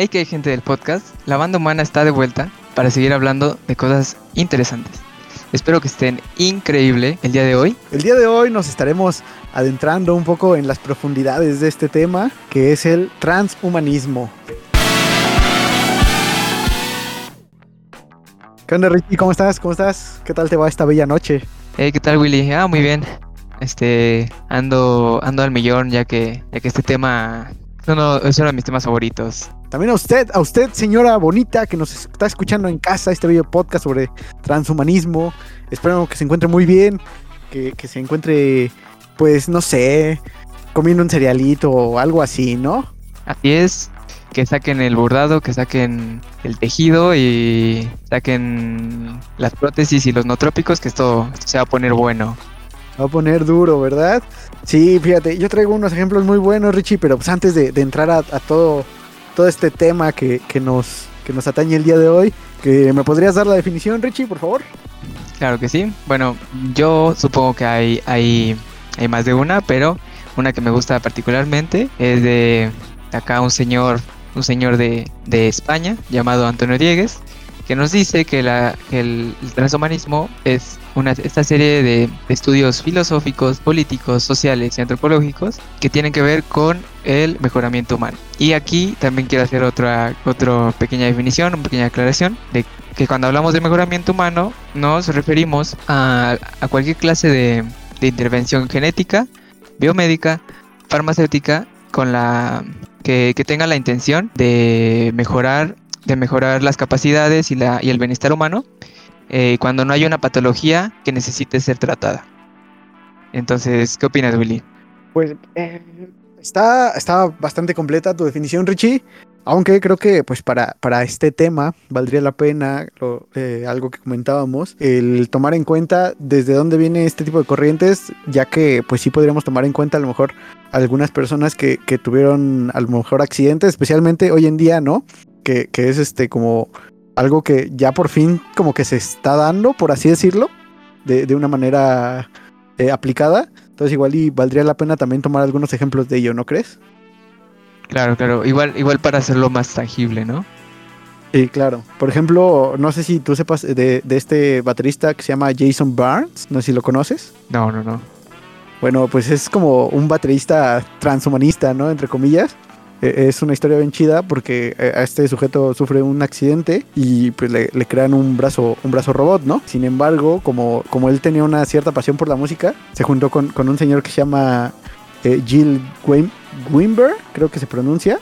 Hey, que hay gente del podcast, la banda humana está de vuelta para seguir hablando de cosas interesantes. Espero que estén increíble el día de hoy. El día de hoy nos estaremos adentrando un poco en las profundidades de este tema, que es el transhumanismo. ¿Qué onda, Ricky? ¿Cómo estás? ¿Cómo estás? ¿Qué tal te va esta bella noche? Hey, ¿qué tal, Willy? Ah, muy bien. Este, ando, ando al millón ya que, ya que este tema uno, es uno de mis temas favoritos. También a usted, a usted, señora bonita, que nos está escuchando en casa este video podcast sobre transhumanismo. Espero que se encuentre muy bien, que, que se encuentre, pues, no sé, comiendo un cerealito o algo así, ¿no? Así es, que saquen el bordado, que saquen el tejido y saquen las prótesis y los no trópicos, que esto, esto se va a poner bueno. Va a poner duro, ¿verdad? Sí, fíjate, yo traigo unos ejemplos muy buenos, Richie, pero pues antes de, entrar a, todo, todo este tema que, que, nos, que nos atañe el día de hoy, que ¿me podrías dar la definición, Richie, por favor? Claro que sí. Bueno, yo supongo que hay, hay, hay más de una, pero una que me gusta particularmente es de acá un señor, un señor de, de España llamado Antonio Diegues, que nos dice que, la, el, transhumanismo es una, esta serie de, estudios filosóficos, políticos, sociales y antropológicos que tienen que ver con el mejoramiento humano. Y aquí también quiero hacer otra, otra pequeña definición, una pequeña aclaración de que cuando hablamos de mejoramiento humano nos referimos a, a cualquier clase de, de intervención genética, biomédica, farmacéutica, con la que, que tenga la intención de mejorar de mejorar las capacidades y, la, y el bienestar humano eh, cuando no hay una patología que necesite ser tratada. Entonces, ¿qué opinas, Willy? Pues eh, está, está bastante completa tu definición, Richie. Aunque creo que pues para, para este tema valdría la pena eh, algo que comentábamos, el tomar en cuenta desde dónde viene este tipo de corrientes, ya que pues sí podríamos tomar en cuenta a lo mejor algunas personas que, que tuvieron a lo mejor accidentes, especialmente hoy en día, ¿no? Que, que, es este como algo que ya por fin como que se está dando, por así decirlo, de, de una manera eh, aplicada. Entonces igual y valdría la pena también tomar algunos ejemplos de ello, ¿no crees? Claro, claro, igual, igual para hacerlo más tangible, ¿no? Sí, claro. Por ejemplo, no sé si tú sepas de, de este baterista que se llama Jason Barnes, no sé si lo conoces. No, no, no. Bueno, pues es como un baterista transhumanista, ¿no? Entre comillas es una historia bien chida porque eh, a este sujeto sufre un accidente y pues le, le, crean un brazo, un brazo robot, ¿no? Sin embargo, como, como él tenía una cierta pasión por la música, se juntó con, con un señor que se llama eh, Jill Wimber, creo que se pronuncia,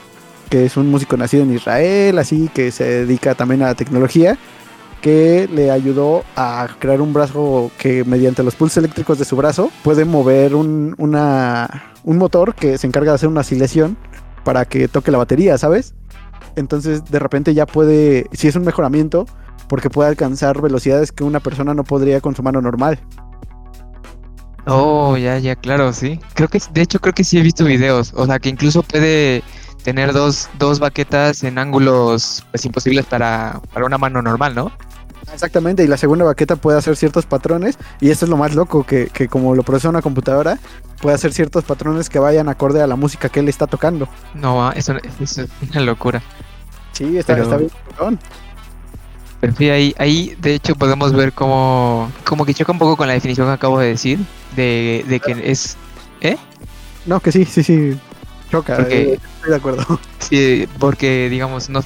que es un músico nacido en Israel, así que se dedica también a la tecnología que le ayudó a crear un brazo que mediante los pulsos eléctricos de su brazo puede mover un, una, un motor que se encarga de hacer una oscilación para que toque la batería, ¿sabes? Entonces de repente ya puede, si es un mejoramiento, porque puede alcanzar velocidades que una persona no podría con su mano normal. Oh, ya, ya, claro, sí. Creo que, de hecho, creo que sí he visto videos. O sea, que incluso puede tener dos, dos baquetas en ángulos pues, imposibles para, para una mano normal, ¿no? Exactamente, y la segunda baqueta puede hacer ciertos patrones, y esto es lo más loco, que, que, como lo procesa una computadora, puede hacer ciertos patrones que vayan acorde a la música que él está tocando. No, eso, eso es una locura. Sí, está, Pero... está bien. Perdón. Pero sí, ahí, ahí de hecho podemos ver cómo, como que choca un poco con la definición que acabo de decir, de, de que es... ¿Eh? No, que sí, sí, sí. Choca, porque, eh, estoy de acuerdo. Sí, porque digamos, no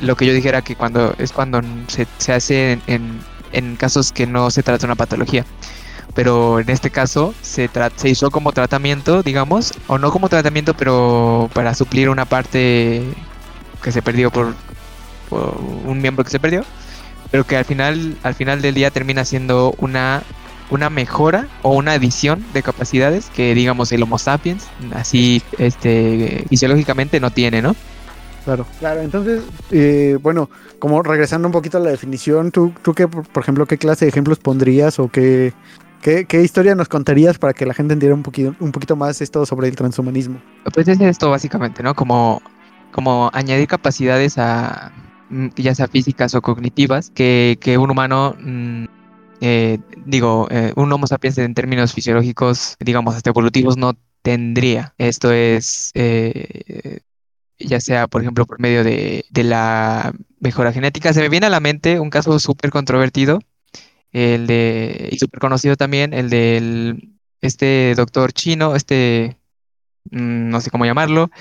lo que yo dijera que cuando es cuando se, se hace en, en, en, casos que no se trata de una patología. Pero en este caso se, se hizo como tratamiento, digamos, o no como tratamiento, pero para suplir una parte que se perdió por, por un miembro que se perdió, pero que al final, al final del día termina siendo una una mejora o una adición de capacidades que digamos el Homo sapiens así este fisiológicamente no tiene, ¿no? Claro, claro. Entonces, eh, bueno, como regresando un poquito a la definición, ¿tú, tú qué, por ejemplo, qué clase de ejemplos pondrías o qué, qué, qué historia nos contarías para que la gente entendiera un poquito, un poquito más esto sobre el transhumanismo? Pues es esto básicamente, ¿no? Como, como añadir capacidades a ya sea físicas o cognitivas que, que un humano mmm, eh, digo, eh, un Homo sapiens en términos fisiológicos, digamos, hasta evolutivos, no tendría. Esto es, eh, ya sea, por ejemplo, por medio de, de la mejora genética. Se me viene a la mente un caso súper controvertido, el de, y súper conocido también, el del, este doctor chino, este, mm, no sé cómo llamarlo,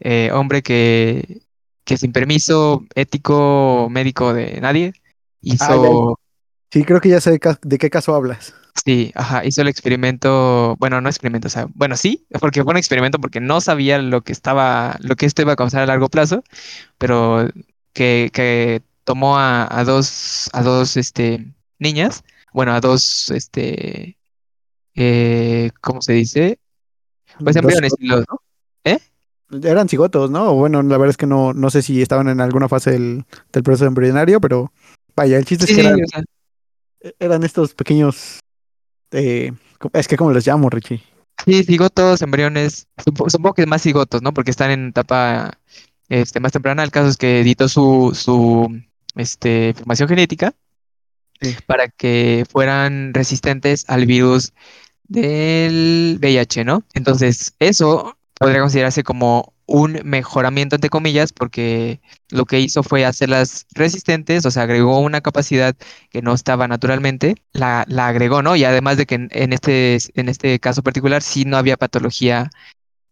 eh, hombre que, que sin permiso ético médico de nadie hizo... Ah, sí, creo que ya sé de, qué caso hablas. Sí, ajá, hizo el experimento, bueno, no experimento, o sea, bueno, sí, porque fue un experimento porque no sabía lo que estaba, lo que esto iba a causar a largo plazo, pero que, que tomó a, a dos, a dos, este, niñas, bueno, a dos, este, eh, ¿cómo se dice? Pues embriones, y cigotos, los- ¿no? ¿eh? Eran cigotos, ¿no? Bueno, la verdad es que no, no sé si estaban en alguna fase del, del proceso embrionario, pero vaya, el chiste Sí, es que sí, eran, o sea, eran estos pequeños... eh, es que como les llamo, Richie. sí, cigotos, embriones, supo- supongo que más cigotos, ¿no? Porque están en etapa, este, más temprana, el caso es que editó su, su, este, información genética Sí. para que fueran resistentes al virus del VIH, ¿no? Entonces, eso podría considerarse como un mejoramiento, entre comillas, porque lo que hizo fue hacerlas resistentes, o sea, agregó una capacidad que no estaba naturalmente, la, la agregó, ¿no? Y además de que en, este, en este caso particular sí no había patología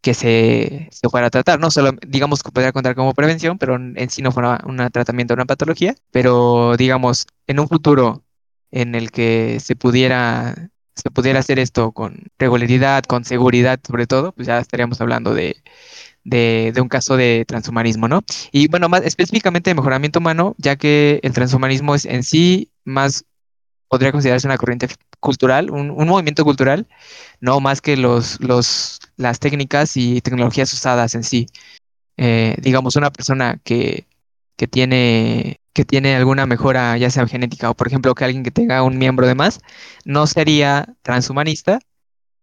que se, se fuera a tratar, ¿no? Solo, digamos que podría contar como prevención, pero en sí no fuera un tratamiento una patología, pero digamos, en un futuro en el que se pudiera, se pudiera hacer esto con regularidad, con seguridad sobre todo, pues ya estaríamos hablando de, de, un caso de transhumanismo, ¿no? Y bueno, más específicamente de mejoramiento humano, ya que el transhumanismo es en sí más, podría considerarse una corriente cultural, un, un movimiento cultural, no más que los, los, las técnicas y tecnologías usadas en sí. Eh, digamos, una persona que, que tiene, que tiene alguna mejora, ya sea genética o, por ejemplo, que alguien que tenga un miembro de más, no sería transhumanista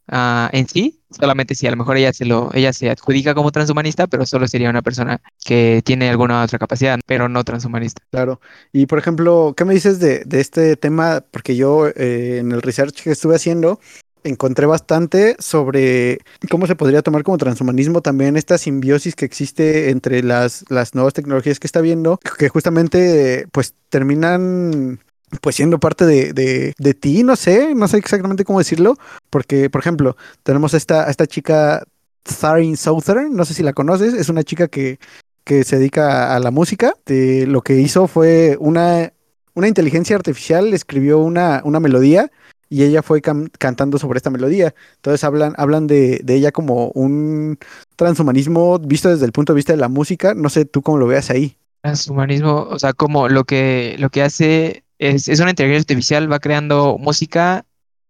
ah, en sí, solamente si a lo mejor ella se lo, ella se adjudica como transhumanista, pero solo sería una persona que tiene alguna otra capacidad, pero no transhumanista. Claro. Y por ejemplo, ¿qué me dices de, de este tema? Porque yo eh, en el research que estuve haciendo encontré bastante sobre cómo se podría tomar como transhumanismo también esta simbiosis que existe entre las, las nuevas tecnologías que está viendo, que justamente pues terminan pues siendo parte de, de, de ti, no sé, no sé exactamente cómo decirlo, porque por ejemplo, tenemos esta, esta chica Tharin Southern, no sé si la conoces, es una chica que que se dedica a la música. De, lo que hizo fue una, una inteligencia artificial, escribió una, una melodía y ella fue can cantando sobre esta melodía. Entonces hablan, hablan de, de, ella como un transhumanismo visto desde el punto de vista de la música. No sé tú cómo lo veas ahí. Transhumanismo, o sea, como lo que, lo que hace es, es una inteligencia artificial, va creando música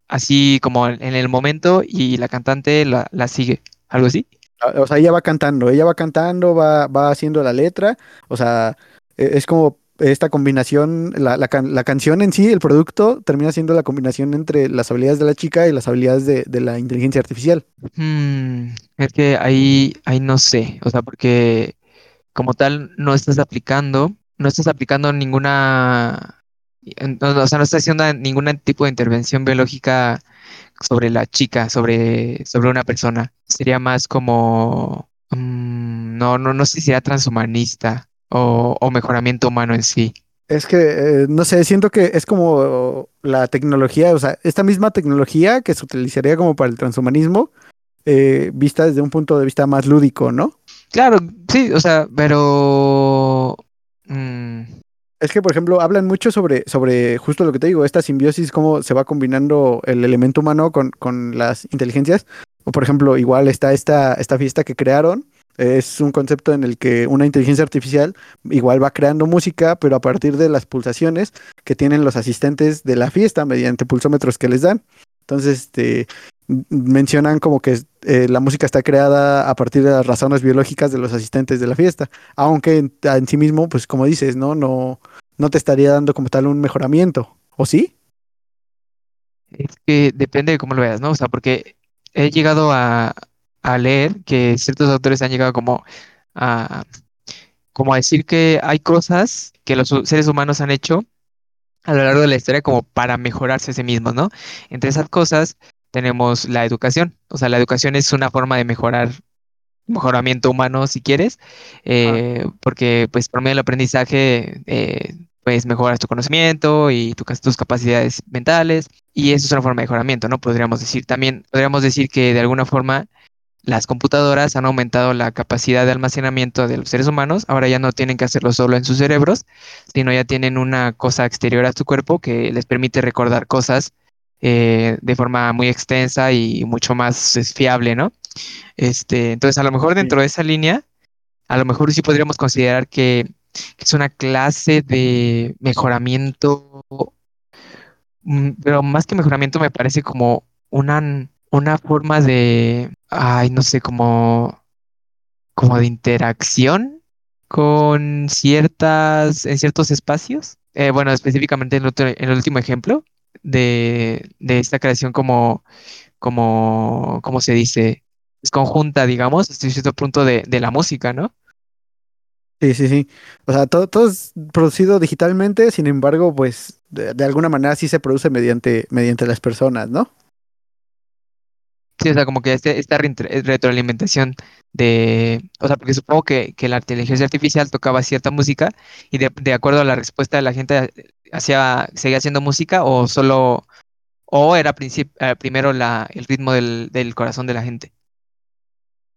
así como en el momento y la cantante la, la sigue, algo así. O sea, ella va cantando, ella va cantando, va, va haciendo la letra, o sea, es como esta combinación, la, la, can la, canción en sí, el producto, termina siendo la combinación entre las habilidades de la chica y las habilidades de, de la inteligencia artificial. Hmm, es que ahí, ahí no sé, o sea, porque como tal no estás aplicando, no estás aplicando ninguna, o sea, no estás haciendo ningún tipo de intervención biológica sobre la chica, sobre, sobre una persona. Sería más como, um, no, no, no sé si sería transhumanista o, o, mejoramiento humano en sí. Es que, eh, no sé, siento que es como la tecnología, o sea, esta misma tecnología que se utilizaría como para el transhumanismo, eh, vista desde un punto de vista más lúdico, ¿no? Claro, sí, o sea, pero... Mmm, es que, por ejemplo, hablan mucho sobre, sobre justo lo que te digo, esta simbiosis, cómo se va combinando el elemento humano con, con las inteligencias. O, por ejemplo, igual está esta, esta fiesta que crearon. Es un concepto en el que una inteligencia artificial igual va creando música, pero a partir de las pulsaciones que tienen los asistentes de la fiesta mediante pulsómetros que les dan. Entonces, este, mencionan como que eh, la música está creada a partir de las razones biológicas de los asistentes de la fiesta, aunque en, sí mismo, pues como dices, no, no, no te estaría dando como tal un mejoramiento, ¿o sí? Es que depende de cómo lo veas, ¿no? O sea, porque he llegado a, a leer que ciertos autores han llegado como a, como a decir que hay cosas que los seres humanos han hecho a lo largo de la historia como para mejorarse a sí mismos, ¿no? Entre esas cosas tenemos la educación. O sea, la educación es una forma de mejorar mejoramiento humano si quieres, eh, porque pues por medio del aprendizaje eh, pues mejoras tu conocimiento y tu, tus capacidades mentales y eso es una forma de mejoramiento, ¿no? Podríamos decir también, podríamos decir que de alguna forma las computadoras han aumentado la capacidad de almacenamiento de los seres humanos. Ahora ya no tienen que hacerlo solo en sus cerebros, sino ya tienen una cosa exterior a su cuerpo que les permite recordar cosas eh, de forma muy extensa y mucho más fiable, ¿no? Este, entonces, a lo mejor dentro de esa línea, a lo mejor sí podríamos considerar que, es una clase de mejoramiento, mm, pero más que mejoramiento me parece como una, una forma de, ay, no sé, como, como de interacción con ciertas, en ciertos espacios. Eh, bueno, específicamente en, en el último ejemplo, de, esta creación como, como, ¿cómo se dice? Es conjunta, digamos, hasta cierto punto de, la música, ¿no? Sí, sí, sí. O sea, todo, todo es producido digitalmente, sin embargo, pues de, alguna manera sí se produce mediante, mediante las personas, ¿no? Sí, o sea, como que este, esta retroalimentación de, o sea, porque supongo que, que la inteligencia artificial tocaba cierta música y de, de, acuerdo a la respuesta de la gente hacía, seguía haciendo música o solo, o era eh, primero la, el ritmo del, del corazón de la gente.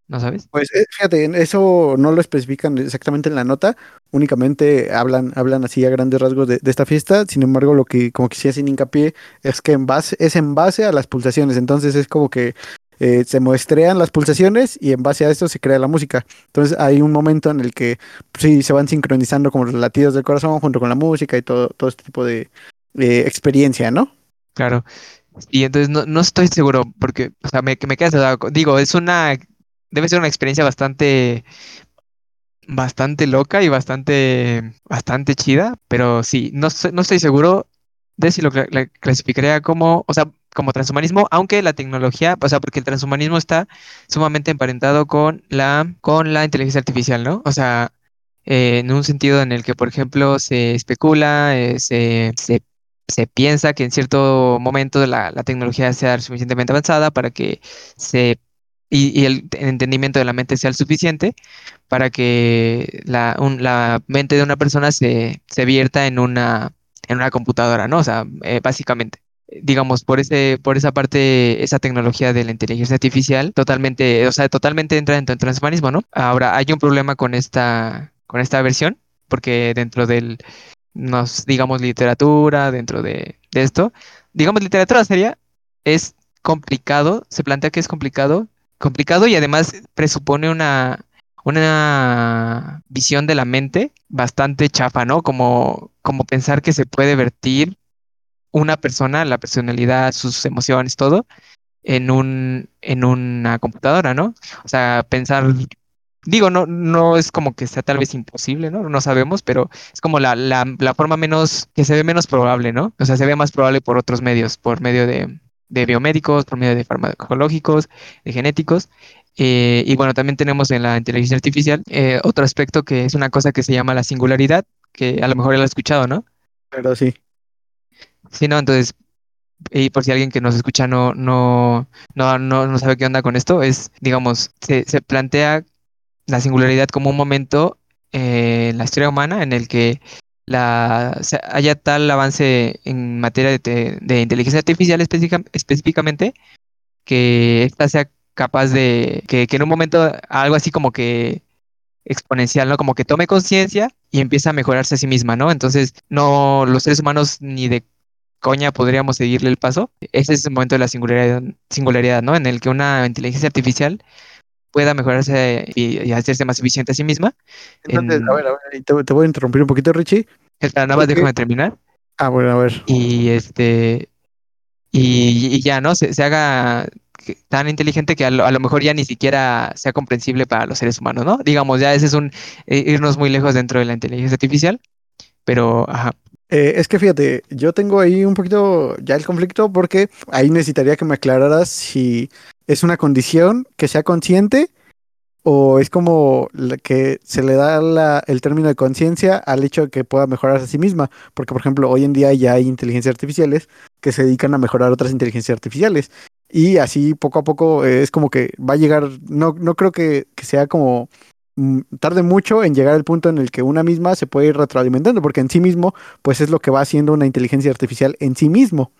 ¿No sabes? Pues eh, fíjate, eso no lo especifican exactamente en la nota, únicamente hablan, hablan así a grandes rasgos de, esta fiesta, sin embargo lo que como que sí hincapié es que en base, es en base a las pulsaciones, entonces es como que eh, se muestrean las pulsaciones y en base a esto se crea la música. Entonces hay un momento en el que pues, sí se van sincronizando como los latidos del corazón junto con la música y todo, todo este tipo de experiencia, ¿no? Claro. Y entonces no, no estoy seguro, porque, o sea, me, me queda digo, es una, debe ser una experiencia bastante, bastante loca y bastante, bastante chida, pero sí, no, no estoy seguro de si lo clasificaría como, o sea, como transhumanismo, aunque la tecnología, o sea, porque el transhumanismo está sumamente emparentado con la, con la inteligencia artificial, ¿no? O sea, eh, en un sentido en el que, por ejemplo, se especula, eh, se, se, piensa que en cierto momento la, la tecnología sea suficientemente avanzada para que se y, el entendimiento de la mente sea el suficiente para que la, la mente de una persona se, se vierta en una, en una computadora, ¿no? O sea, eh, básicamente digamos, por ese, por esa parte, esa tecnología de la inteligencia artificial, totalmente, o sea, totalmente entra dentro del transhumanismo, ¿no? Ahora, hay un problema con esta, con esta versión, porque dentro del, nos, digamos, literatura, dentro de, de esto, digamos, literatura seria, es complicado, se plantea que es complicado, complicado y además presupone una, una visión de la mente bastante chafa, ¿no? Como, como pensar que se puede vertir una persona, la personalidad, sus emociones, todo, en un, en una computadora, ¿no? O sea, pensar, digo, no, no es como que sea tal vez imposible, ¿no? No sabemos, pero es como la, la, la forma menos, que se ve menos probable, ¿no? O sea, se ve más probable por otros medios, por medio de, de biomédicos, por medio de farmacológicos, de genéticos. Eh, y bueno, también tenemos en la inteligencia artificial eh, otro aspecto que es una cosa que se llama la singularidad, que a lo mejor ya lo has escuchado, ¿no? Pero sí. Sí, no, entonces, y por si alguien que nos escucha no, no, no, no, sabe qué onda con esto, es, digamos, se, se plantea la singularidad como un momento eh, en la historia humana en el que la, haya tal avance en materia de, de inteligencia artificial específicamente que ésta sea capaz de que, que, en un momento algo así como que exponencial, ¿no? Como que tome conciencia y empieza a mejorarse a sí misma, ¿no? Entonces, no, los seres humanos ni de coña podríamos seguirle el paso. Ese es el momento de la singularidad, singularidad ¿no? En el que una inteligencia artificial pueda mejorarse y, hacerse más eficiente a sí misma. Entonces, a ver, a ver, te, voy a interrumpir un poquito, Richie. Nada más déjame terminar. Ah, bueno, a ver. Y este. Y, ya, ¿no? Se, haga tan inteligente que a lo, mejor ya ni siquiera sea comprensible para los seres humanos, ¿no? Digamos, ya ese es un eh, irnos muy lejos dentro de la inteligencia artificial, pero, ajá. Eh, es que fíjate, yo tengo ahí un poquito ya el conflicto porque ahí necesitaría que me aclararas si es una condición que sea consciente o es como que se le da el término de conciencia al hecho de que pueda mejorar a sí misma. Porque, por ejemplo, hoy en día ya hay inteligencias artificiales que se dedican a mejorar otras inteligencias artificiales. y así poco a poco es como que va a llegar, no, no creo que, que sea como tarde mucho en llegar al punto en el que una misma se puede ir retroalimentando, porque en sí mismo, pues es lo que va haciendo una inteligencia artificial en sí mismo.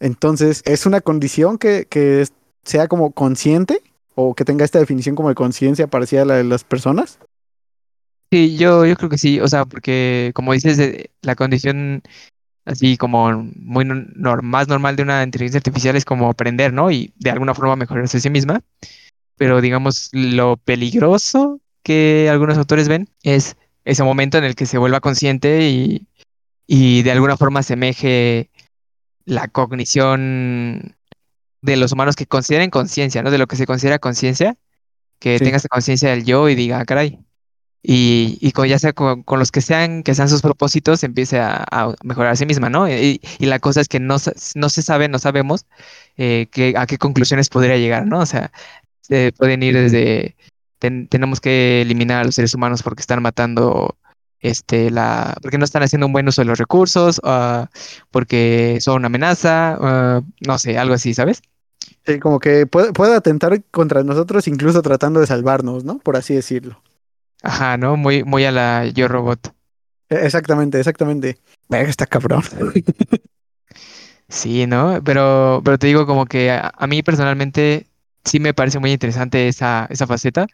Entonces, es una condición que, que sea como consciente o que tenga esta definición como de conciencia parecida a la de las personas. Sí, yo, yo creo que sí, o sea, porque como dices, eh, la condición así como muy no- más normal de una inteligencia artificial es como aprender, ¿no? Y de alguna forma mejorarse a sí misma. Pero digamos, lo peligroso que algunos autores ven es ese momento en el que se vuelva consciente y, y de alguna forma asemeje la cognición de los humanos que consideren conciencia, ¿no? De lo que se considera conciencia, que Sí. tenga esa conciencia del yo y diga, "Ah, caray. Y, y con, ya sea con, con los que sean, que sean sus propósitos, empiece a, a mejorar a sí misma, ¿no? Y, y la cosa es que no, no se sabe, no sabemos eh, que- a qué conclusiones podría llegar, ¿no? O sea, se pueden ir desde, ten- tenemos que eliminar a los seres humanos porque están matando, este, la, porque no están haciendo un buen uso de los recursos, ah, porque son una amenaza, ah, no sé, algo así, ¿sabes? Sí, como que puede, puede atentar contra nosotros incluso tratando de salvarnos, ¿no? Por así decirlo. Ajá, ¿no? Muy, muy a la Yo Robot. E- Exactamente, exactamente. Verga, está cabrón. Sí, ¿no? Pero, pero te digo como que a, a mí personalmente sí me parece muy interesante esa, esa faceta,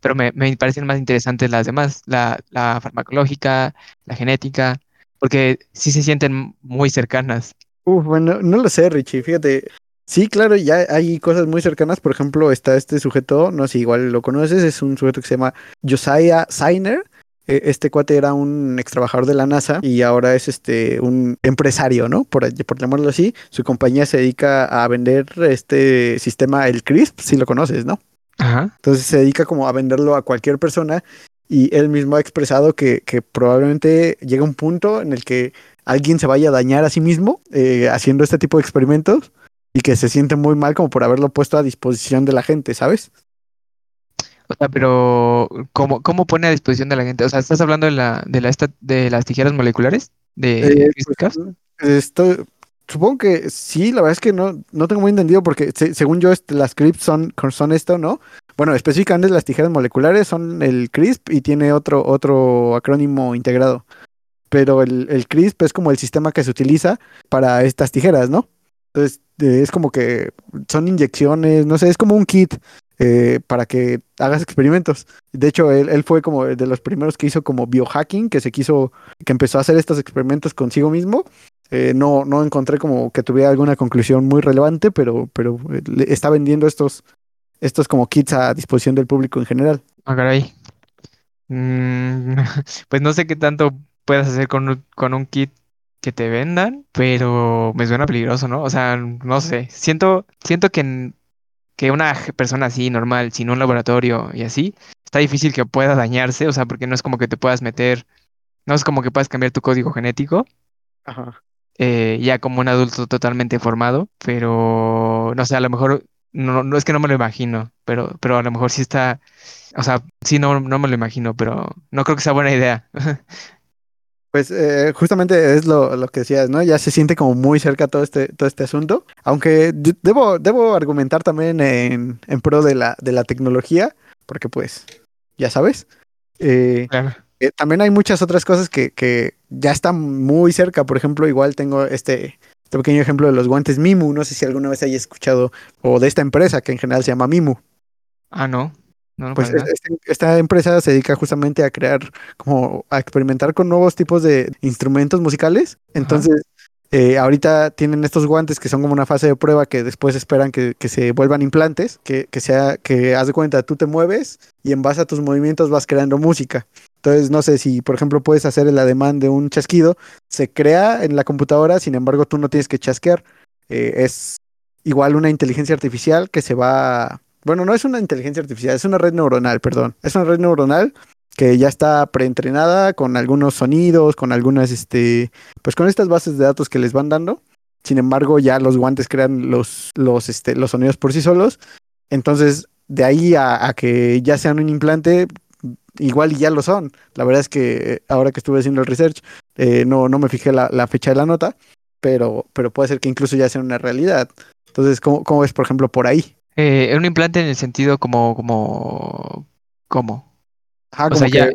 pero me, me parecen más interesantes las demás, la, la farmacológica, la genética, porque sí se sienten muy cercanas. Uf, bueno, no lo sé, Richie, fíjate. Sí, claro, ya hay cosas muy cercanas. Por ejemplo, está este sujeto, no sé, igual lo conoces, es un sujeto que se llama Josiah Sainer. Eh, Este cuate era un ex trabajador de la NASA y ahora es este un empresario, ¿no? Por, por llamarlo así. Su compañía se dedica a vender este sistema, el CRISP, si lo conoces, ¿no? Ajá. Entonces se dedica como a venderlo a cualquier persona y él mismo ha expresado que, que probablemente llega un punto en el que alguien se vaya a dañar a sí mismo eh, haciendo este tipo de experimentos y que se siente muy mal como por haberlo puesto a disposición de la gente, ¿sabes? O sea, pero ¿cómo, cómo pone a disposición de la gente? O sea, ¿estás hablando de la, de la esta- de las tijeras moleculares? ¿De Eh, CRISPR-Cas? pues, esto, supongo que sí, la verdad es que no, no tengo muy entendido porque se- según yo este, las CRISP son, son esto, ¿no? Bueno, específicamente las tijeras moleculares son el CRISP y tiene otro, otro acrónimo integrado. Pero el, el CRISP es como el sistema que se utiliza para estas tijeras, ¿no? Entonces, eh, es como que son inyecciones, no sé, es como un kit eh, para que hagas experimentos. De hecho, él, fue como de los primeros que hizo como biohacking, que se quiso, que empezó a hacer estos experimentos consigo mismo. Eh, no, no encontré como que tuviera alguna conclusión muy relevante, pero, pero eh, está vendiendo estos, estos como kits a disposición del público en general. Ah, caray. Mm, pues no sé qué tanto puedas hacer con con un kit que te vendan, pero me suena peligroso, ¿no? O sea, no sé. Siento, siento que, que una persona así, normal, sin un laboratorio y así, está difícil que pueda dañarse, o sea, porque no es como que te puedas meter, no es como que puedas cambiar tu código genético, Ajá. eh, ya como un adulto totalmente formado, pero no sé, a lo mejor, no, no es que no me lo imagino, pero, pero a lo mejor sí está, o sea, sí, no, no me lo imagino, pero no creo que sea buena idea. Pues eh, justamente es lo, lo que decías, ¿no? Ya se siente como muy cerca todo este, todo este asunto. Aunque de- debo, debo argumentar también en, en pro de la, de la tecnología, porque pues, ya sabes. eh, Claro. eh, también hay muchas otras cosas que, que ya están muy cerca. Por ejemplo, igual tengo este, este pequeño ejemplo de los guantes Mimu. No sé si alguna vez hayas escuchado, o de esta empresa que en general se llama Mimu. Ah, no. No, Pues nada. este- esta empresa se dedica justamente a crear, como a experimentar con nuevos tipos de instrumentos musicales. Entonces, eh, ahorita tienen estos guantes que son como una fase de prueba que después esperan que, que se vuelvan implantes, que, que sea, que haz de cuenta, tú te mueves y en base a tus movimientos vas creando música. Entonces, no sé si, por ejemplo, puedes hacer el ademán de un chasquido, se crea en la computadora, sin embargo, tú no tienes que chasquear. Eh, es igual una inteligencia artificial que se va... Bueno, no es una inteligencia artificial, es una red neuronal, perdón. Es una red neuronal que ya está preentrenada con algunos sonidos, con algunas, este, pues con estas bases de datos que les van dando. Sin embargo, ya los guantes crean los, los, este, los sonidos por sí solos. Entonces, de ahí a, que ya sean un implante, igual ya lo son. La verdad es que eh, ahora que estuve haciendo el research, eh, no, no me fijé la, la fecha de la nota, pero, pero puede ser que incluso ya sea una realidad. Entonces, ¿cómo, cómo ves, por ejemplo, por ahí? Eh, un implante en el sentido como, como, ¿cómo? Ajá, O como sea, ya.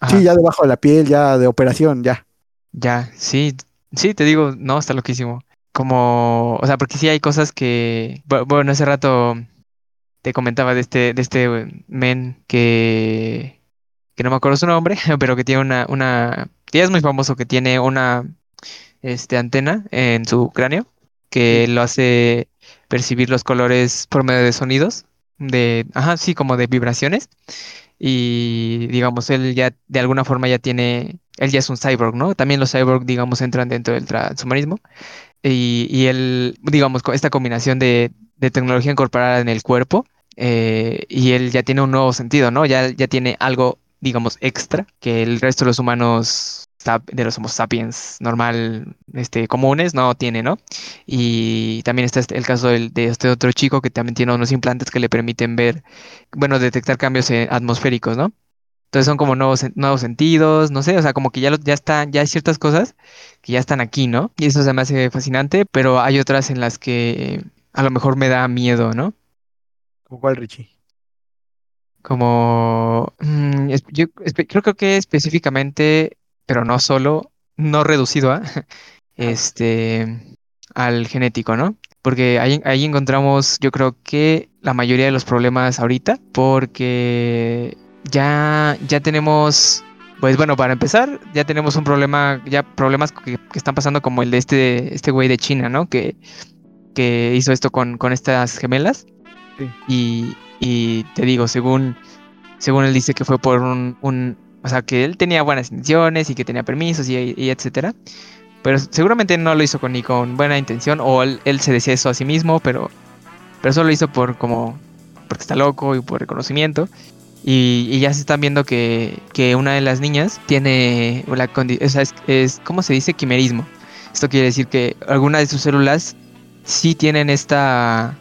Ajá, sí, ya debajo de la piel, ya de operación, ya. ya, sí, sí, te digo, no, está loquísimo. Como, o sea, porque sí hay cosas que, bu- bueno, hace rato te comentaba de este, de este eh, men que, que no me acuerdo su nombre, pero que tiene una, una, que es muy famoso, que tiene una, este, antena en su cráneo que lo hace percibir los colores por medio de sonidos, de, ajá, sí, como de vibraciones. Y digamos, él ya de alguna forma ya tiene, él ya es un cyborg, ¿no? También los cyborg, digamos, entran dentro del transhumanismo. Y, y él, digamos, esta combinación de, de tecnología incorporada en el cuerpo, eh, y él ya tiene un nuevo sentido, ¿no? Ya, ya tiene algo, digamos, extra que el resto de los humanos, de los Homo sapiens normal, este, comunes, no tiene, ¿no? Y también está este- el caso del- de este otro chico que también tiene unos implantes que le permiten ver, bueno, detectar cambios atmosféricos, ¿no? Entonces son como nuevos, nuevos sentidos, no sé, o sea, como que ya, lo- ya están, ya hay ciertas cosas que ya están aquí, ¿no? Y eso se me hace fascinante, pero hay otras en las que a lo mejor me da miedo, ¿no? ¿Como cuál, Richie? Como, mm, yo creo, creo que específicamente, pero no solo, no reducido a, este, al genético, ¿no? Porque ahí, ahí encontramos, yo creo que la mayoría de los problemas ahorita, porque ya, ya tenemos, pues bueno, para empezar, ya tenemos un problema, ya problemas que, que están pasando como el de este, este güey de China, ¿no? Que, que hizo esto con, con estas gemelas. Y, y te digo, según, según él dice que fue por un, un, o sea, que él tenía buenas intenciones y que tenía permisos y, etcétera. Pero seguramente no lo hizo con, ni con buena intención, o él, él se decía eso a sí mismo, pero, pero solo lo hizo por como, porque está loco y por reconocimiento. Y, ya se están viendo que, que una de las niñas tiene o sea, es, es, ¿cómo se dice? Quimerismo. Esto quiere decir que algunas de sus células sí tienen esta,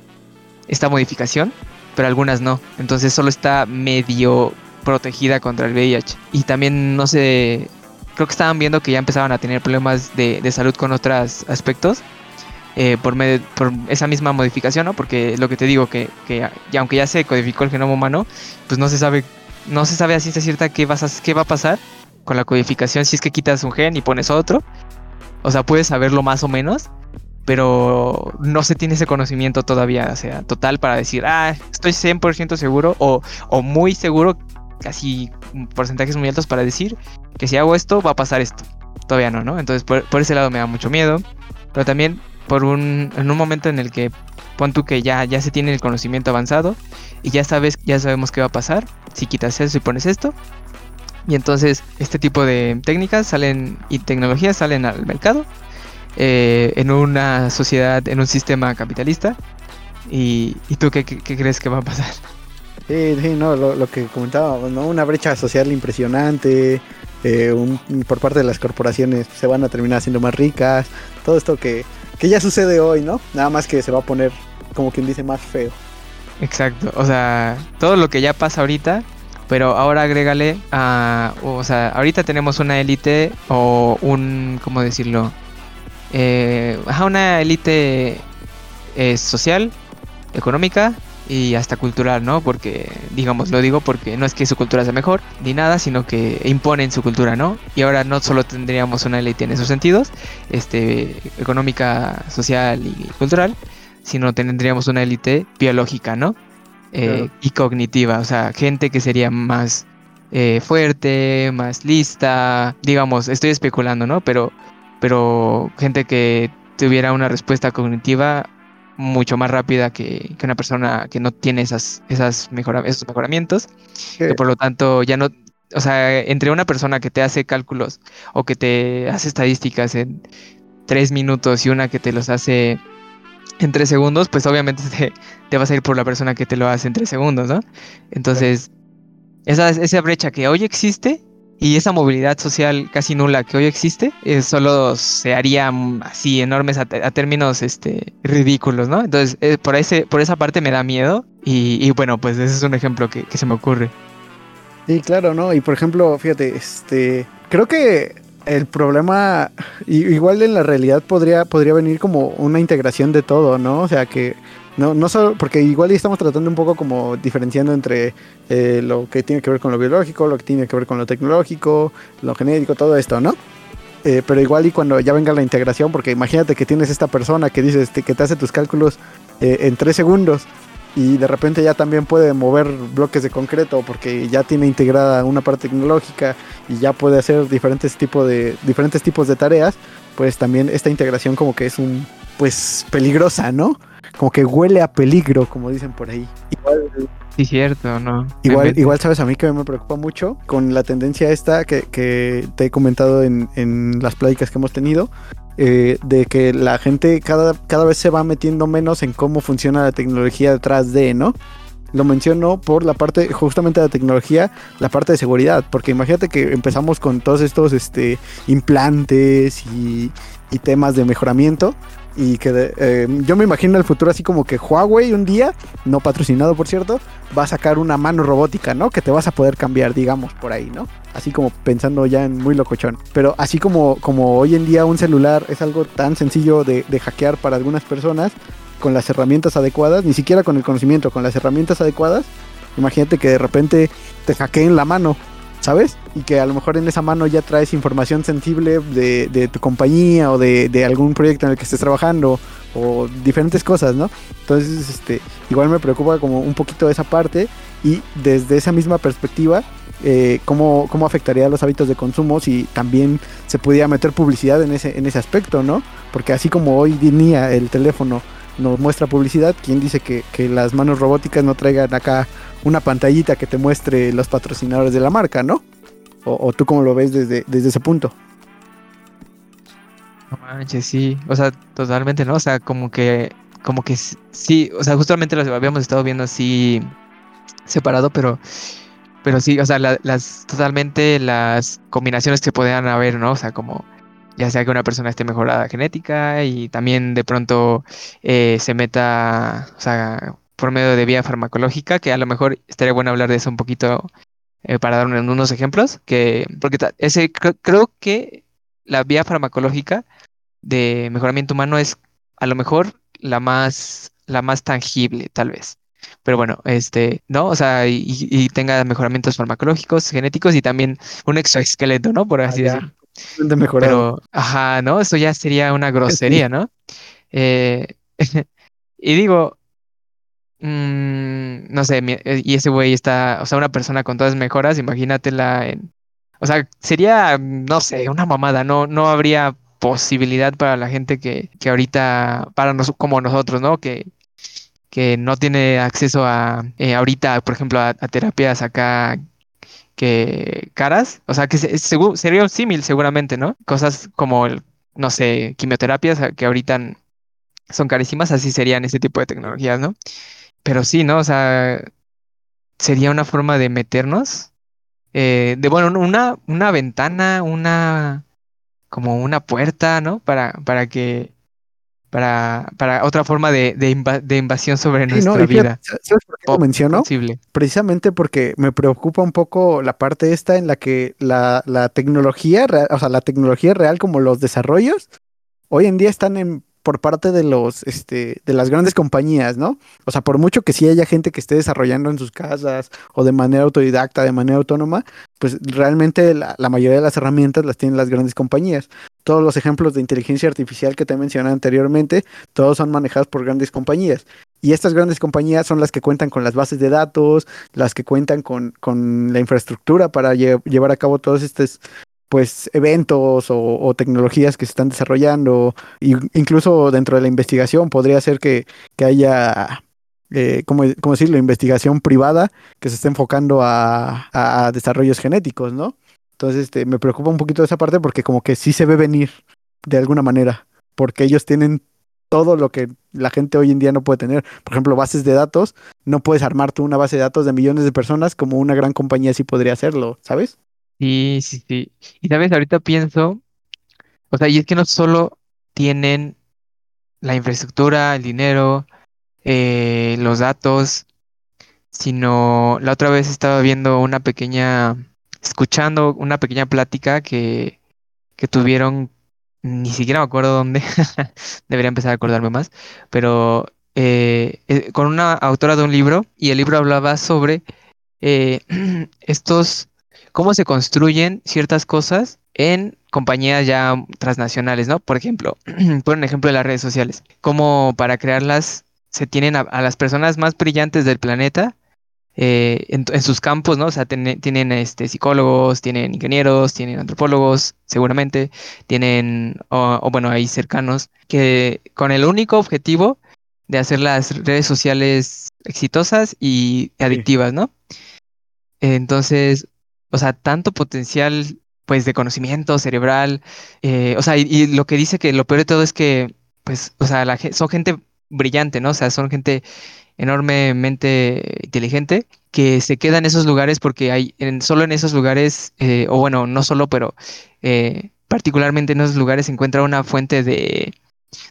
esta modificación, pero algunas no. Entonces solo está medio protegida contra el VIH. Y también no sé, creo que estaban viendo que ya empezaban a tener problemas de, salud con otros aspectos. eh, por, esa misma modificación, ¿no? Porque lo que te digo, que, que ya- aunque ya se codificó el genoma humano, pues no se sabe, no se sabe a ciencia cierta qué, vas a- qué va a pasar con la codificación si es que quitas un gen y pones otro. O sea, puedes saberlo más o menos, pero no se tiene ese conocimiento todavía, o sea, total para decir, ah, estoy 100% seguro o, o muy seguro, casi porcentajes muy altos para decir que si hago esto va a pasar esto. Todavía no, ¿no? Entonces por, por ese lado me da mucho miedo, pero también por un, en un momento en el que pon tú que ya, ya se tiene el conocimiento avanzado y ya sabes, ya sabemos qué va a pasar si quitas eso y pones esto. Y entonces este tipo de técnicas salen y tecnologías salen al mercado eh, en una sociedad, en un sistema capitalista. ¿Y, y tú qué, qué- qué crees que va a pasar? Sí, sí, no, lo, lo que comentábamos, ¿no? Una brecha social impresionante, eh, un- por parte de las corporaciones se van a terminar haciendo más ricas, todo esto que, que ya sucede hoy, ¿no? Nada más que se va a poner, como quien dice, más feo. Exacto, o sea, todo lo que ya pasa ahorita, pero ahora agrégale a, o sea, ahorita tenemos una élite o un, ¿cómo decirlo? Eh, ajá, una élite eh, social, económica y hasta cultural, ¿no? Porque, digamos, lo digo porque no es que su cultura sea mejor ni nada, sino que imponen su cultura, ¿no? Y ahora no solo tendríamos una élite en esos sentidos, este, económica, social y cultural, sino tendríamos una élite biológica, ¿no? Eh, Claro. Y cognitiva, o sea, gente que sería más eh, fuerte, más lista, digamos, estoy especulando, ¿no? Pero, pero gente que tuviera una respuesta cognitiva mucho más rápida que, que una persona que no tiene esas, esas mejora- esos mejoramientos, Que- que por lo tanto ya no, o sea, entre una persona que te hace cálculos o que te hace estadísticas en tres minutos y una que te los hace en tres segundos, pues obviamente te, te vas a ir por la persona que te lo hace en tres segundos, ¿no? Entonces, esa, esa brecha que hoy existe y esa movilidad social casi nula que hoy existe, eh, solo se haría mm, así enormes a, términos este, ridículos, ¿no? Entonces, eh, por, ese, por esa parte me da miedo y, y bueno, pues ese es un ejemplo que, que se me ocurre. Sí, claro, ¿no? Y por ejemplo, fíjate, este, creo que El problema, igual en la realidad podría, podría venir como una integración de todo, ¿no? O sea que no, no solo, porque igual estamos tratando un poco como diferenciando entre eh, lo que tiene que ver con lo biológico, lo que tiene que ver con lo tecnológico, lo genético, todo esto, ¿no? Eh, pero igual y cuando ya venga la integración, porque imagínate que tienes esta persona que dice este, que te hace tus cálculos eh, en tres segundos y de repente ya también puede mover bloques de concreto porque ya tiene integrada una parte tecnológica y ya puede hacer diferentes tipos de diferentes tipos de tareas, pues también esta integración como que es un pues peligrosa, ¿no? Como que huele a peligro, como dicen por ahí. Igual, sí, cierto, ¿no? Igual, igual sabes a mí que me preocupa mucho con la tendencia esta que, que te he comentado en, en las pláticas que hemos tenido, eh, de que la gente cada, cada vez se va metiendo menos en cómo funciona la tecnología detrás de, ¿no? Lo menciono por la parte, justamente de la tecnología, la parte de seguridad, porque imagínate que empezamos con todos estos este, implantes y, y temas de mejoramiento y que eh, yo me imagino el futuro así como que Huawei un día, no patrocinado por cierto, va a sacar una mano robótica, ¿no? Que te vas a poder cambiar, digamos, por ahí, ¿no? Así como pensando ya en muy locochón. Pero así como, como hoy en día un celular es algo tan sencillo de, de hackear para algunas personas, con las herramientas adecuadas, ni siquiera con el conocimiento, con las herramientas adecuadas, imagínate que de repente te hackeen la mano ¿sabes? Y que a lo mejor en esa mano ya traes información sensible de, tu compañía o de, algún proyecto en el que estés trabajando o diferentes cosas, ¿no? Entonces, este, igual me preocupa como un poquito esa parte y desde esa misma perspectiva, eh, cómo, cómo afectaría los hábitos de consumo si también se pudiera meter publicidad en ese, en ese aspecto, ¿no? Porque así como hoy día el teléfono nos muestra publicidad, ¿quién dice que, que las manos robóticas no traigan acá una pantallita que te muestre los patrocinadores de la marca, ¿no? O, tú cómo lo ves desde, desde ese punto. No manches, sí. O sea, totalmente, ¿no? O sea, como que, como que sí, o sea, justamente lo habíamos estado viendo así separado, pero, pero sí, o sea, las, totalmente las combinaciones que podían haber, ¿no? O sea, como ya sea que una persona esté mejorada genética y también de pronto eh, se meta, o sea, por medio de vía farmacológica, que a lo mejor estaría bueno hablar de eso un poquito eh, para dar unos ejemplos, que porque ese creo que la vía farmacológica de mejoramiento humano es a lo mejor la más la más tangible, tal vez. Pero bueno, este, ¿no? O sea, y, tenga mejoramientos farmacológicos, genéticos y también un exoesqueleto, ¿no? Por así ah, decirlo. Pero, ajá, ¿no? Eso ya sería una grosería, ¿no? Eh, y digo, Mm, no sé, eh, y ese güey está, o sea, una persona con todas mejoras, imagínatela en... O sea, sería, no sé, una mamada, no, no habría posibilidad para la gente que, que ahorita, para nosotros como nosotros, ¿no? Que, que no tiene acceso a, eh, ahorita, por ejemplo, a, terapias acá que caras, o sea, que sería un símil seguramente, ¿no? Cosas como, no sé, quimioterapias que ahorita son carísimas, así serían ese tipo de tecnologías, ¿no? Pero sí, ¿no? O sea, sería una forma de meternos. Eh, de bueno, una, una ventana, una como una puerta, ¿no? Para, para que para, para otra forma de, de, invasión sobre nuestra vida. ¿Sabes por qué lo menciono? Precisamente porque me preocupa un poco la parte esta en la que la, la tecnología, o sea, la tecnología real como los desarrollos, hoy en día están en por parte de los este de las grandes compañías, ¿no? O sea, por mucho que sí haya gente que esté desarrollando en sus casas o de manera autodidacta, de manera autónoma, pues realmente la, mayoría de las herramientas las tienen las grandes compañías. Todos los ejemplos de inteligencia artificial que te mencioné anteriormente, todos son manejados por grandes compañías. Y estas grandes compañías son las que cuentan con las bases de datos, las que cuentan con, con la infraestructura para llevar a cabo todos estos pues eventos o, tecnologías que se están desarrollando, incluso dentro de la investigación podría ser que, haya, eh, ¿cómo, decirlo?, investigación privada que se esté enfocando a, desarrollos genéticos, ¿no? Entonces este, me preocupa un poquito esa parte porque como que sí se ve venir de alguna manera, porque ellos tienen todo lo que la gente hoy en día no puede tener. Por ejemplo, bases de datos, no puedes armar tú una base de datos de millones de personas como una gran compañía sí podría hacerlo, ¿sabes? Sí, sí, sí. Y sabes, ahorita pienso, o sea, y es que no solo tienen la infraestructura, el dinero, eh, los datos, sino la otra vez estaba viendo una pequeña, escuchando una pequeña plática que, que tuvieron, ni siquiera me acuerdo dónde, debería empezar a acordarme más, pero eh, eh, con una autora de un libro y el libro hablaba sobre eh, estos, cómo se construyen ciertas cosas en compañías ya transnacionales, ¿no? Por ejemplo, por un ejemplo de las redes sociales, como para crearlas se tienen a, a las personas más brillantes del planeta eh, en, en, sus campos, ¿no? O sea, ten, tienen este, psicólogos, tienen ingenieros, tienen antropólogos, seguramente, tienen, o, o, bueno, ahí cercanos, que con el único objetivo de hacer las redes sociales exitosas y adictivas. ¿no? Entonces, o sea, tanto potencial, pues, de conocimiento cerebral, eh, o sea, y, lo que dice que lo peor de todo es que, pues, o sea, la, son gente brillante, ¿no? O sea, son gente enormemente inteligente que se queda en esos lugares porque hay solo en esos lugares, eh, o bueno, no solo, pero eh, particularmente en esos lugares se encuentra una fuente de,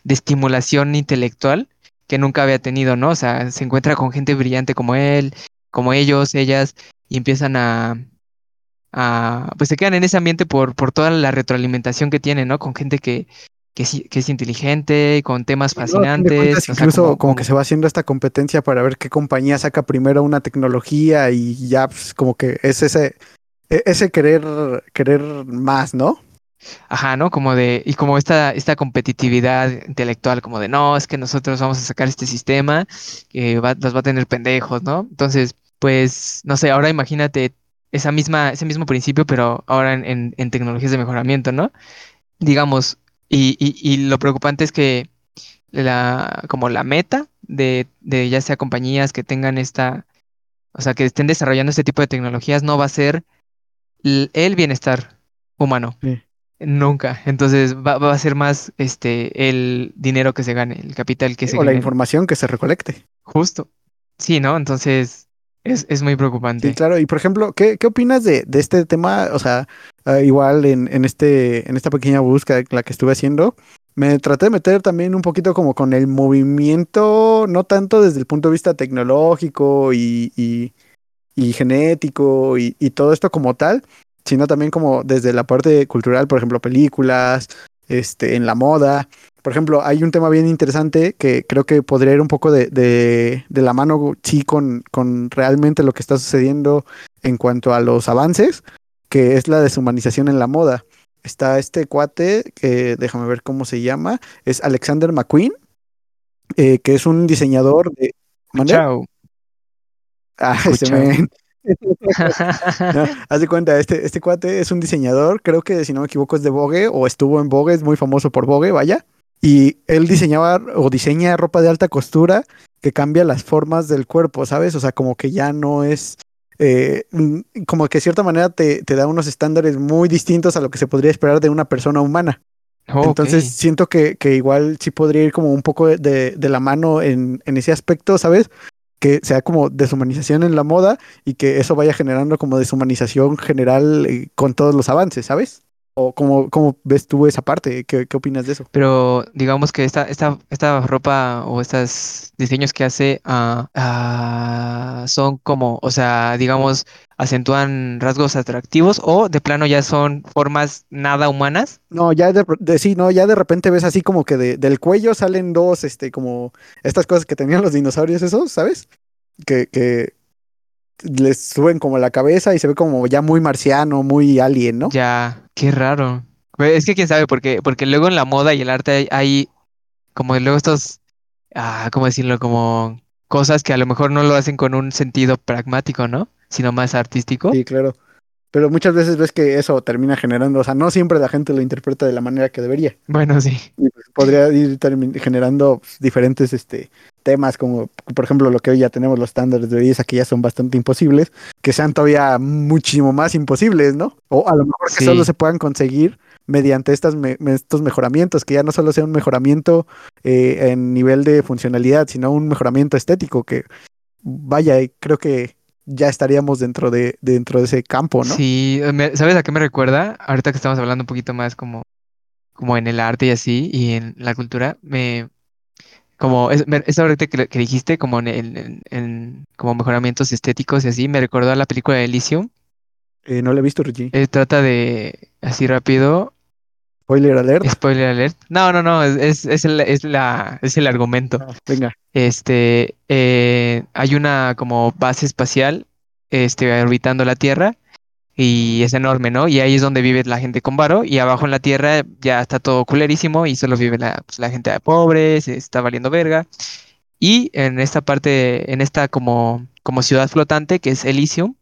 estimulación intelectual que nunca había tenido, ¿no? O sea, se encuentra con gente brillante como él, como ellos, ellas, y empiezan a, a pues se quedan en ese ambiente por, por toda la retroalimentación que tienen, ¿no? Con gente que, que es, que es, inteligente, con temas fascinantes. Cuentas, incluso o sea, como, como, que se va haciendo esta competencia para ver qué compañía saca primero una tecnología y ya pues, como que es ese, e, ese querer, querer más, ¿no? Ajá, ¿no? Como de, y como esta, esta competitividad intelectual, como de, no, es que nosotros vamos a sacar este sistema que va, los va a tener pendejos, ¿no? Entonces, pues, no sé, ahora imagínate esa misma, ese mismo principio, pero ahora en, en, en tecnologías de mejoramiento, ¿no? Digamos, y, y, y, lo preocupante es que la, como la meta de, de, ya sea compañías que tengan esta, o sea, que estén desarrollando este tipo de tecnologías, no va a ser el bienestar humano. Sí. Nunca. Entonces va, va, a ser más este el dinero que se gane, el capital que se o gane. la información que se recolecte. Justo. Sí, ¿no? Entonces es, es muy preocupante. Sí, claro. Y por ejemplo, ¿qué, qué opinas de, de este tema? O sea, uh, igual en, en, este, en esta pequeña búsqueda la que estuve haciendo, me traté de meter también un poquito como con el movimiento, no tanto desde el punto de vista tecnológico y, y, y genético y, y, todo esto como tal, sino también como desde la parte cultural, por ejemplo, películas, este, en la moda. Por ejemplo, hay un tema bien interesante que creo que podría ir un poco de, de, de la mano, sí, con, con realmente lo que está sucediendo en cuanto a los avances, que es la deshumanización en la moda. Está este cuate, que déjame ver cómo se llama, es Alexander McQueen, eh, que es un diseñador de... Chao. Ah, ese men. no, haz de cuenta, este, este cuate es un diseñador, creo que si no me equivoco es de Vogue o estuvo en Vogue, es muy famoso por Vogue, vaya. Y él diseñaba o diseña ropa de alta costura que cambia las formas del cuerpo, ¿sabes? O sea, como que ya no es eh, como que de cierta manera te, te, da unos estándares muy distintos a lo que se podría esperar de una persona humana. Entonces siento que, que, igual sí podría ir como un poco de, de la mano en, en, ese aspecto, ¿sabes? Que sea como deshumanización en la moda y que eso vaya generando como deshumanización general eh, con todos los avances, ¿sabes? ¿O cómo, cómo, ves tú esa parte? ¿Qué, ¿Qué, opinas de eso? Pero digamos que esta, esta, esta ropa o estos diseños que hace uh, uh, son como, o sea, digamos, acentúan rasgos atractivos o de plano ya son formas nada humanas. No, ya de, de sí, no, ya de repente ves así como que de, del cuello salen dos, este, como estas cosas que tenían los dinosaurios esos, ¿sabes? Que, que les suben como la cabeza y se ve como ya muy marciano, muy alien, ¿no? Ya, qué raro. Es que quién sabe, porque, porque luego en la moda y el arte hay, hay como luego estos, ah, ¿cómo decirlo? Como cosas que a lo mejor no lo hacen con un sentido pragmático, ¿no? Sino más artístico. Sí, claro. Pero muchas veces ves que eso termina generando, o sea, no siempre la gente lo interpreta de la manera que debería. Bueno, sí. Y pues podría ir generando diferentes este, temas, como por ejemplo lo que hoy ya tenemos los estándares de belleza que ya son bastante imposibles, que sean todavía muchísimo más imposibles, ¿no? O a lo mejor que sí. solo se puedan conseguir mediante estas me estos mejoramientos, que ya no solo sea un mejoramiento eh, en nivel de funcionalidad, sino un mejoramiento estético, que vaya, creo que ya estaríamos dentro de, dentro de ese campo, ¿no? Sí, ¿sabes a qué me recuerda? Ahorita que estamos hablando un poquito más como, como en el arte y así, y en la cultura, me como es, esa ahorita que, que, dijiste, como en, en, en, como mejoramientos estéticos y así, me recordó a la película de Elysium. Eh, no la he visto, Richie. Eh, trata de, así rápido, Spoiler alert. Spoiler alert. No, no, no, es, es, el, es, la, es el argumento. Ah, venga. Este, eh, hay una como base espacial este, orbitando la Tierra y es enorme, ¿no? Y ahí es donde vive la gente con varo y abajo en la Tierra ya está todo culerísimo y solo vive la, pues, la gente pobre, se está valiendo verga. Y en esta parte, en esta como, como ciudad flotante que es Elysium,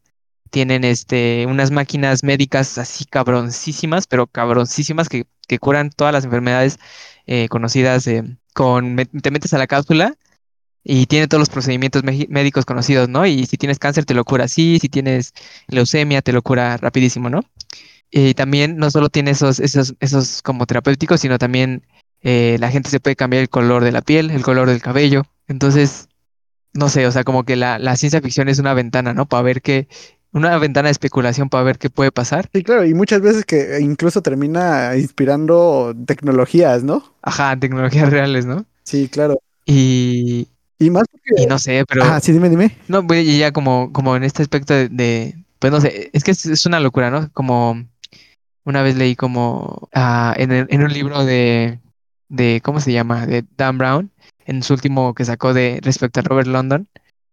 tienen este, unas máquinas médicas así cabroncísimas, pero cabroncísimas que, que curan todas las enfermedades eh, conocidas. con, te metes a la cápsula y tiene todos los procedimientos médicos conocidos, ¿no? Y si tienes cáncer te lo cura así, si tienes leucemia te lo cura rapidísimo, ¿no? Y también no solo tiene esos, esos, esos como terapéuticos, sino también eh, la gente se puede cambiar el color de la piel, el color del cabello. Entonces, no sé, o sea, como que la, la ciencia ficción es una ventana, ¿no? Para ver qué, una ventana de especulación para ver qué puede pasar. Sí, claro, y muchas veces que incluso termina inspirando tecnologías, ¿no? Ajá, tecnologías reales, ¿no? Sí, claro. Y, Y más porque... y no sé, pero Ah, sí, dime, dime. no, ya como, como en este aspecto de, de- pues no sé, es que es, es una locura, ¿no? Como una vez leí como ah, en, en un libro de, de, ¿cómo se llama? De Dan Brown, en su último que sacó de respecto a Robert London,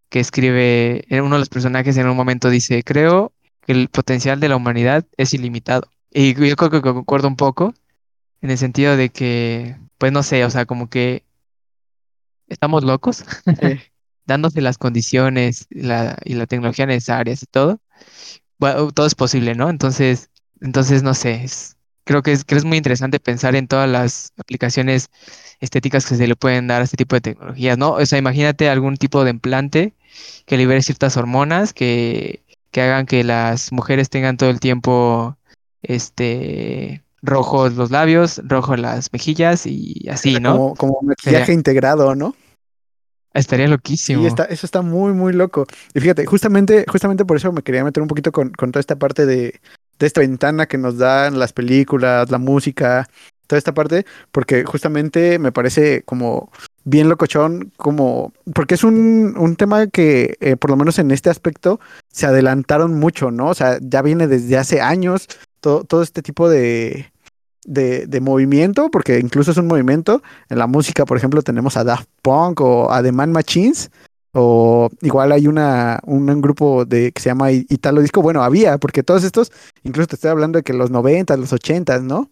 que escribe, en uno de los personajes en un momento dice, creo que el potencial de la humanidad es ilimitado. Y yo creo que concuerdo un poco en el sentido de que, pues no sé, o sea, como que estamos locos Sí. dándose las condiciones y la, y la tecnología necesarias y todo, bueno, todo es posible, ¿no? Entonces, entonces no sé, es- creo que es, que es muy interesante pensar en todas las aplicaciones estéticas que se le pueden dar a este tipo de tecnologías, ¿no? O sea, imagínate algún tipo de implante que libere ciertas hormonas que, que hagan que las mujeres tengan todo el tiempo, este, rojos los labios, rojos las mejillas y así, ¿no? Como, como maquillaje Sería- integrado, ¿no? Estaría loquísimo. Sí, está, eso está muy, muy loco. Y fíjate, justamente, justamente por eso me quería meter un poquito con, con toda esta parte de, de esta ventana que nos dan las películas, la música, toda esta parte, porque justamente me parece como bien locochón, como, porque es un, un tema que, eh, por lo menos en este aspecto, se adelantaron mucho, ¿no? O sea, ya viene desde hace años todo, todo este tipo de, de, de movimiento, porque incluso es un movimiento. En la música, por ejemplo, tenemos a Daft Punk o a The Man Machines. O igual hay una, un, grupo de que se llama Italo Disco. Bueno, había, porque todos estos, incluso te estoy hablando de que los 90, los 80, ¿no?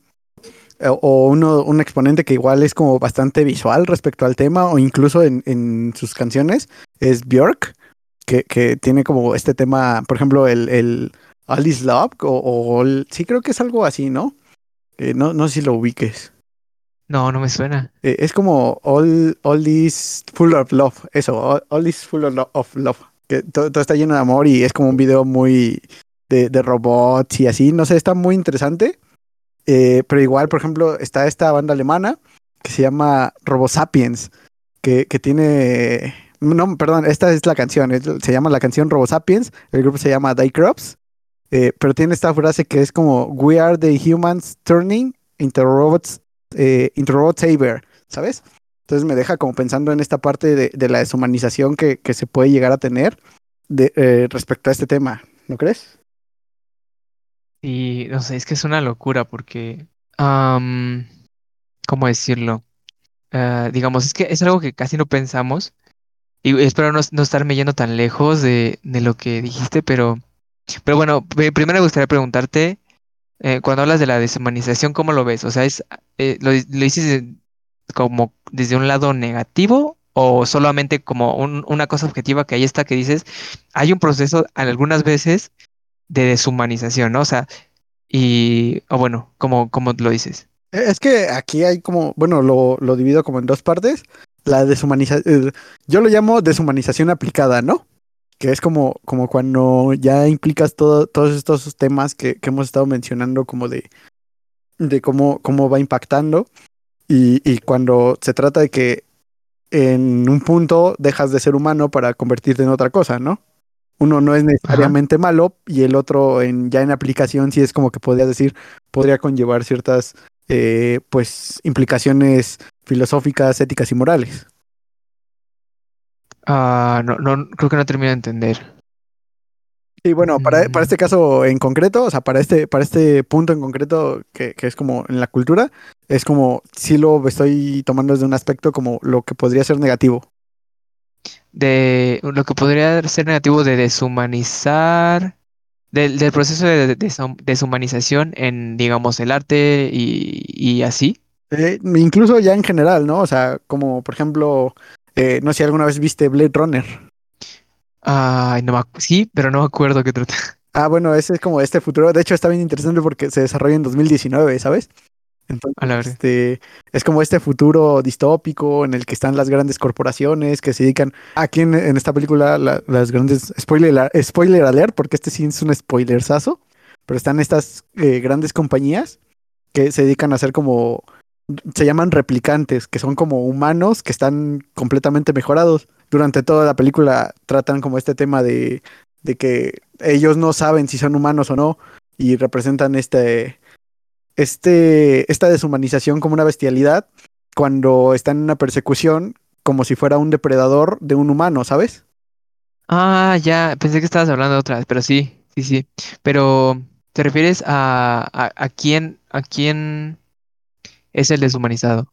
O, uno, un exponente que igual es como bastante visual respecto al tema, o incluso en, en sus canciones, es Björk, que, que tiene como este tema, por ejemplo, el, el All Is Love, o, sí creo que es algo así, ¿no? Eh, no, no sé si lo ubiques. No, no me suena. Eh, es como all, all is full of love. Eso, all, all is full of, lo- of love. Que to- todo, está lleno de amor y es como un video muy de, de robots y así. No sé, está muy interesante. Eh, pero igual, por ejemplo, está esta banda alemana que se llama RoboSapiens. Que, que tiene. No, perdón, esta es la canción. se llama la canción RoboSapiens. El grupo se llama Die Crops. Eh, pero tiene esta frase que es como We are the humans turning into robots eh, into robot saber, ¿sabes? Entonces me deja como pensando en esta parte de, la deshumanización que, se puede llegar a tener eh, respecto a este tema, ¿no crees? Y no sé, es que es una locura porque, ¿cómo decirlo? Ah, digamos, es que es algo que casi no pensamos. Y espero no, no estarme yendo tan lejos de, lo que dijiste, pero, pero bueno, primero me gustaría preguntarte, eh, cuando hablas de la deshumanización, ¿cómo lo ves? O sea, es, eh, ¿lo, lo dices como desde un lado negativo o solamente como un- una cosa objetiva que ahí está que dices, hay un proceso algunas veces de deshumanización, ¿no? O sea, y, o bueno, ¿cómo, cómo lo dices? Eh, Es que aquí hay como, bueno, lo, lo divido como en dos partes. La deshumanización, yo lo llamo deshumanización aplicada, ¿no? Que es como, como cuando ya implicas todo, todos estos temas que, que hemos estado mencionando, como de, de cómo, cómo va impactando. Y, y cuando se trata de que en un punto dejas de ser humano para convertirte en otra cosa, ¿no? Uno no es necesariamente malo y el otro en, ya en aplicación sí es como que podría decir, podría conllevar ciertas eh, pues implicaciones filosóficas, éticas y morales. Ah, no, no, creo que no termino de entender. Sí, bueno, para, para Mm. este caso en concreto, o sea, para este, para este punto en concreto que, que es como en la cultura, es como si lo estoy tomando desde un aspecto como lo que podría ser negativo. De lo que podría ser negativo de deshumanizar, del, del proceso de deshum- deshumanización en, digamos, el arte y, y así. Eh, incluso ya en general, ¿no? O sea, como por ejemplo, eh, no sé si alguna vez viste Blade Runner. Ay, no me sí, pero no me acuerdo qué trata. Ah, bueno, ese es como este futuro. De hecho, está bien interesante porque se desarrolla en 2019, ¿sabes? Entonces, A la este, es como este futuro distópico en el que están las grandes corporaciones que se dedican. Aquí en, en esta película, la- las grandes. Spoiler, spoiler alert, porque este sí es un spoilersazo. Pero están estas eh, grandes compañías que se dedican a hacer como. Se llaman replicantes, que son como humanos que están completamente mejorados. Durante toda la película tratan como este tema de, de que ellos no saben si son humanos o no y representan este, este, esta deshumanización como una bestialidad cuando están en una persecución como si fuera un depredador de un humano, ¿sabes? Ah, ya, pensé que estabas hablando de otras, pero sí, sí, sí. Pero, ¿te refieres a, a, a quién, a quién es el deshumanizado?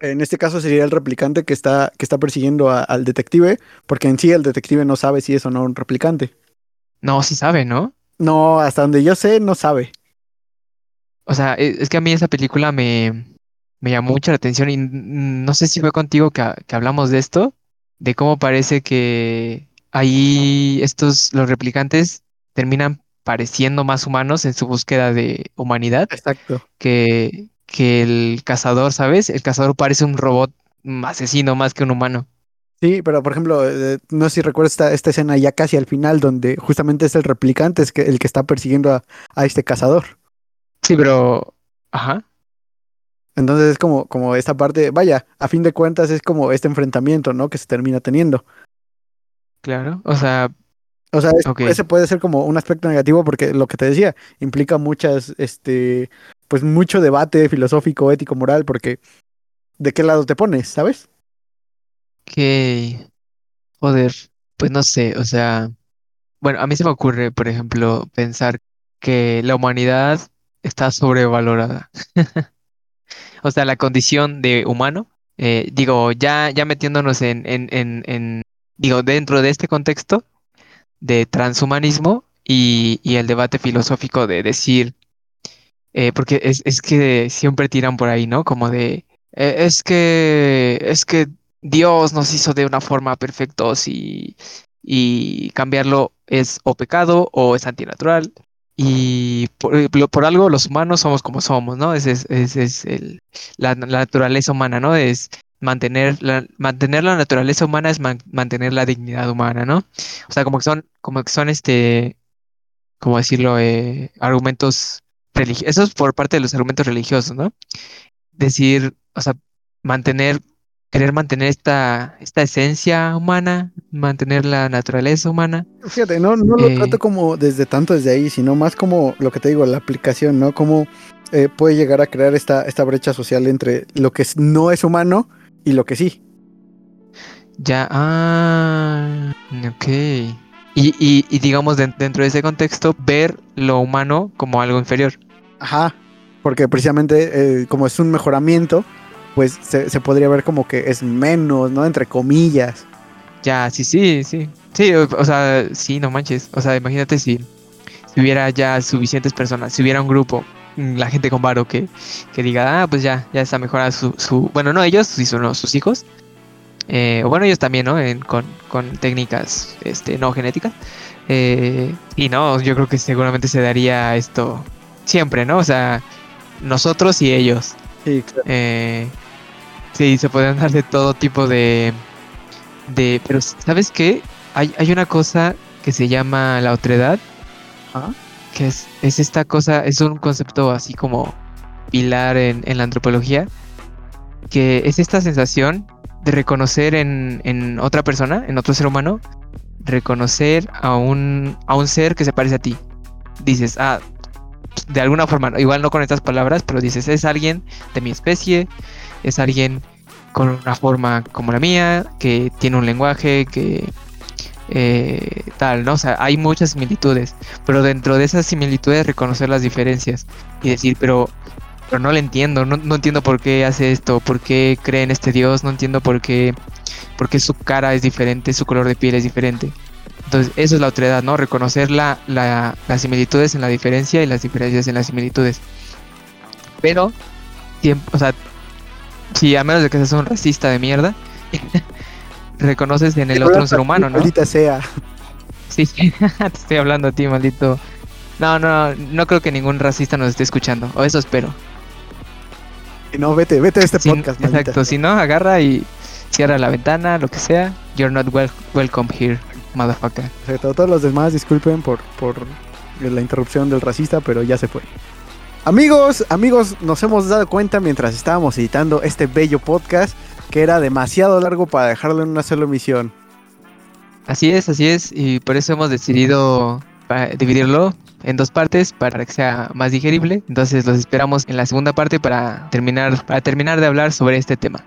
En este caso sería el replicante que está, que está persiguiendo a- al detective, porque en sí el detective no sabe si es o no un replicante. No, sí sabe, ¿no? No, hasta donde yo sé, no sabe. O sea, e- es que a mí esa película me, me llamó mucho la atención y no sé si fue contigo que, que hablamos de esto, de cómo parece que ahí estos, los replicantes terminan pareciendo más humanos en su búsqueda de humanidad Exacto. que, que el cazador, ¿sabes? El cazador parece un robot asesino más que un humano. Sí, pero por ejemplo, eh, no sé si recuerdas esta, esta escena ya casi al final, donde justamente es el replicante es que, el que está persiguiendo a, a este cazador. Sí, pero... Ajá. Entonces es como, como esta parte, vaya, a fin de cuentas es como este enfrentamiento, ¿no? Que se termina teniendo. Claro. O sea, O sea, es- ese puede ser como un aspecto negativo porque lo que te decía, implica muchas, este, pues mucho debate filosófico, ético, moral, porque ¿de qué lado te pones, sabes? que... Joder, pues no sé, o sea... Bueno, a mí se me ocurre, por ejemplo, pensar que la humanidad está sobrevalorada. O sea, la condición de humano, eh, digo, ya, ya metiéndonos en, en, en, en, digo, dentro de este contexto de transhumanismo y, y el debate filosófico de decir, eh, porque es, es que siempre tiran por ahí, ¿no? Como de, eh, es que, es que Dios nos hizo de una forma perfectos y, y cambiarlo es o pecado o es antinatural. Y por, eh, por algo los humanos somos como somos, ¿no? Es, ese es el, la, la naturaleza humana, ¿no? Es mantener la, mantener la naturaleza humana es man- mantener la dignidad humana, ¿no? O sea, como que son, como que son este, ¿cómo decirlo? Eh, argumentos religiosos, eso es por parte de los argumentos religiosos, ¿no? Decir, o sea, mantener, querer mantener esta, esta esencia humana, mantener la naturaleza humana. Fíjate, no, no lo Eh. trato como desde tanto desde ahí, sino más como lo que te digo, la aplicación, ¿no? Cómo eh, puede llegar a crear esta, esta brecha social entre lo que no es humano y lo que sí. Ya, ah, ok. Y, y, y digamos, den- dentro de ese contexto, ver lo humano como algo inferior. Ajá, porque precisamente eh, como es un mejoramiento, pues se, se podría ver como que es menos, ¿no? Entre comillas. Ya, sí, sí, sí. Sí, o, o sea, sí, no manches. O sea, imagínate si, si hubiera ya suficientes personas, si hubiera un grupo, la gente con varo que, que diga, ah, pues ya, ya está mejorada su, su, bueno, no ellos, sino sus hijos. Eh, o bueno, ellos también, ¿no? En- con, con técnicas este, no genéticas. Eh, y no, yo creo que seguramente se daría esto siempre, ¿no? O sea, nosotros y ellos. Sí, claro. Eh, sí, se pueden dar de todo tipo de, de... Pero, ¿sabes qué? Hay, hay una cosa que se llama la otredad, Ajá. Que es, es esta cosa, es un concepto así como pilar en, la antropología, que es esta sensación de reconocer en, en otra persona, en otro ser humano, reconocer a un, a un ser que se parece a ti. Dices, ah, de alguna forma, igual no con estas palabras, pero dices, es alguien de mi especie, es alguien con una forma como la mía, que tiene un lenguaje, que, eh, tal, ¿no? O sea, hay muchas similitudes, pero dentro de esas similitudes reconocer las diferencias y decir, pero, pero no le entiendo, no, no entiendo por qué hace esto, por qué cree en este Dios, no entiendo por qué, por qué su cara es diferente, su color de piel es diferente. Entonces, eso es la otredad, ¿no? Reconocer la, la, las similitudes en la diferencia y las diferencias en las similitudes. Pero, o sea, si a menos de que seas un racista de mierda, reconoces en el otro ser humano, ¿no? Maldita sea. Sí, sí, te estoy hablando a ti, maldito. No, no, no creo que ningún racista nos esté escuchando, o eso espero. No, vete, vete de este podcast. Exacto, si no, agarra y cierra la ventana, lo que sea. You're not welcome here, motherfucker. Exacto, todos los demás disculpen por, por la interrupción del racista, pero ya se fue. Amigos, amigos, nos hemos dado cuenta mientras estábamos editando este bello podcast que era demasiado largo para dejarlo en una sola emisión. Así es, así es, y por eso hemos decidido dividirlo en dos partes para que sea más digerible. Entonces los esperamos en la segunda parte para terminar, para terminar de hablar sobre este tema.